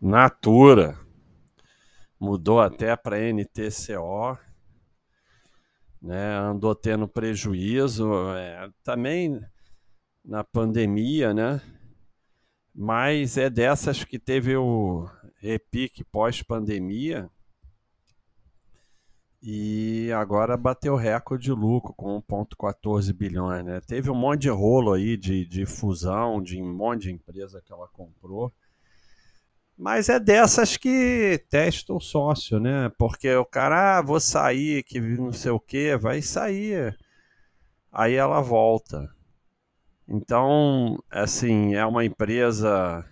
Natura. Mudou até para NTCO. Né, andou tendo prejuízo. É, também na pandemia, né? Mas é dessas que teve o repique pós-pandemia e agora bateu recorde de lucro com 1,14 bilhões. Né? Teve um monte de rolo aí de, de fusão, de um monte de empresa que ela comprou. Mas é dessas que testa o sócio, né? Porque o cara, ah, vou sair, que não sei o que, vai sair. Aí ela volta. Então, assim, é uma empresa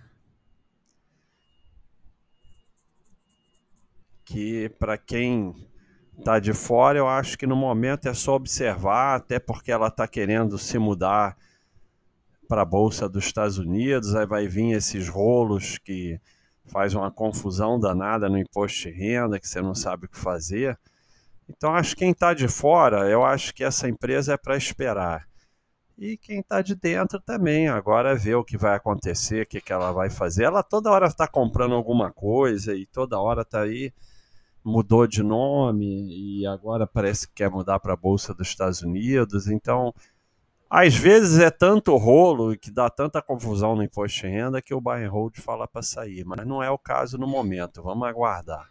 que, para quem está de fora, eu acho que no momento é só observar, até porque ela está querendo se mudar para a Bolsa dos Estados Unidos, aí vai vir esses rolos que faz uma confusão danada no imposto de renda, que você não sabe o que fazer. Então, acho que quem está de fora, eu acho que essa empresa é para esperar. E quem está de dentro também, agora vê o que vai acontecer, o que, que ela vai fazer. Ela toda hora está comprando alguma coisa e toda hora está aí, mudou de nome e agora parece que quer mudar para a Bolsa dos Estados Unidos. Então, às vezes é tanto rolo que dá tanta confusão no imposto de renda que o buy and hold fala para sair, mas não é o caso no momento. Vamos aguardar.